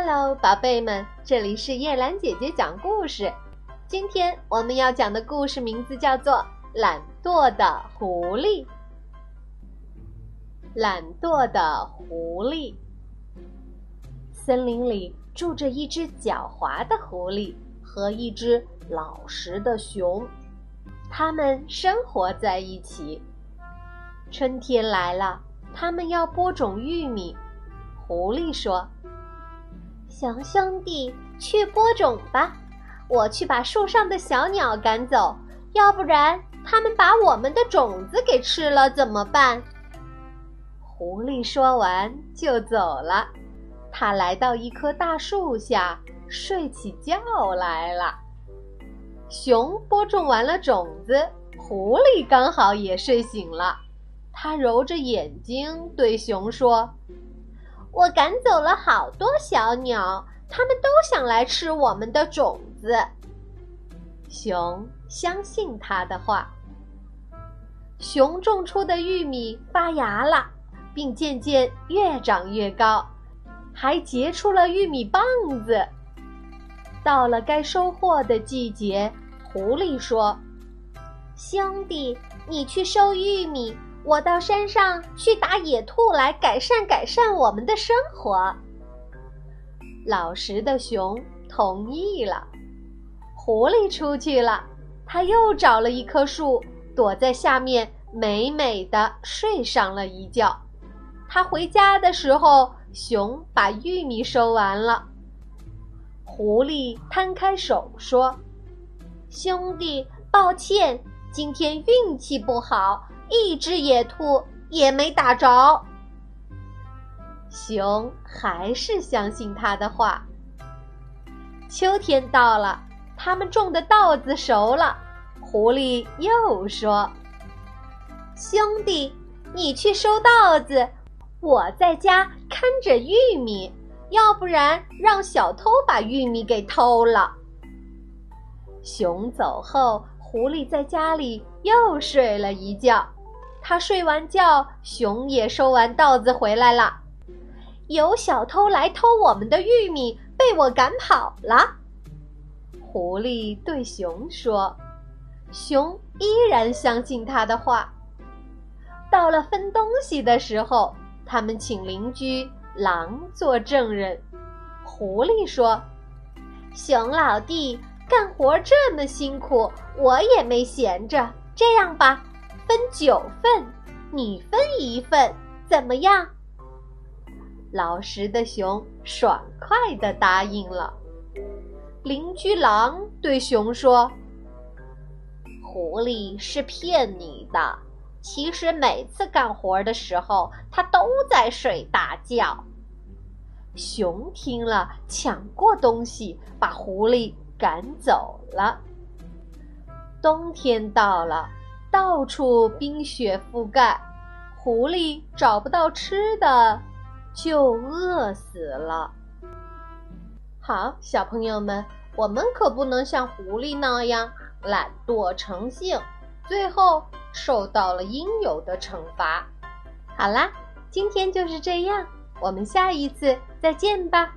Hello，宝贝们，这里是叶兰姐姐讲故事。今天我们要讲的故事名字叫做《懒惰的狐狸》。懒惰的狐狸。森林里住着一只狡猾的狐狸和一只老实的熊，它们生活在一起。春天来了，它们要播种玉米。狐狸说：“熊兄弟，去播种吧，我去把树上的小鸟赶走，要不然它们把我们的种子给吃了怎么办？”狐狸说完就走了。他来到一棵大树下，睡起觉来了。熊播种完了种子，狐狸刚好也睡醒了。他揉着眼睛对熊说：“我赶走了好多小鸟，它们都想来吃我们的种子。”熊相信他的话。熊种出的玉米发芽了，并渐渐越长越高，还结出了玉米棒子。到了该收获的季节，狐狸说：“兄弟，你去收玉米。”我到山上去打野兔来改善改善我们的生活。老实的熊同意了。狐狸出去了，他又找了一棵树，躲在下面美美的睡上了一觉。他回家的时候，熊把玉米收完了。狐狸摊开手说：“兄弟，抱歉，今天运气不好。”一只野兔也没打着。熊还是相信他的话。秋天到了，他们种的稻子熟了。狐狸又说：“兄弟，你去收稻子，我在家看着玉米。要不然，让小偷把玉米给偷了。”熊走后，狐狸在家里又睡了一觉。他睡完觉，熊也收完稻子回来了。有小偷来偷我们的玉米，被我赶跑了。狐狸对熊说：“熊依然相信他的话。”到了分东西的时候，他们请邻居狼做证人。狐狸说：“熊老弟，干活这么辛苦，我也没闲着。这样吧。”分九份，你分一份，怎么样？老实的熊爽快的答应了。邻居狼对熊说：“狐狸是骗你的，其实每次干活的时候，它都在睡大觉。”熊听了，抢过东西，把狐狸赶走了。冬天到了。到处冰雪覆盖，狐狸找不到吃的，就饿死了。好，小朋友们，我们可不能像狐狸那样懒惰成性，最后受到了应有的惩罚。好啦，今天就是这样，我们下一次再见吧。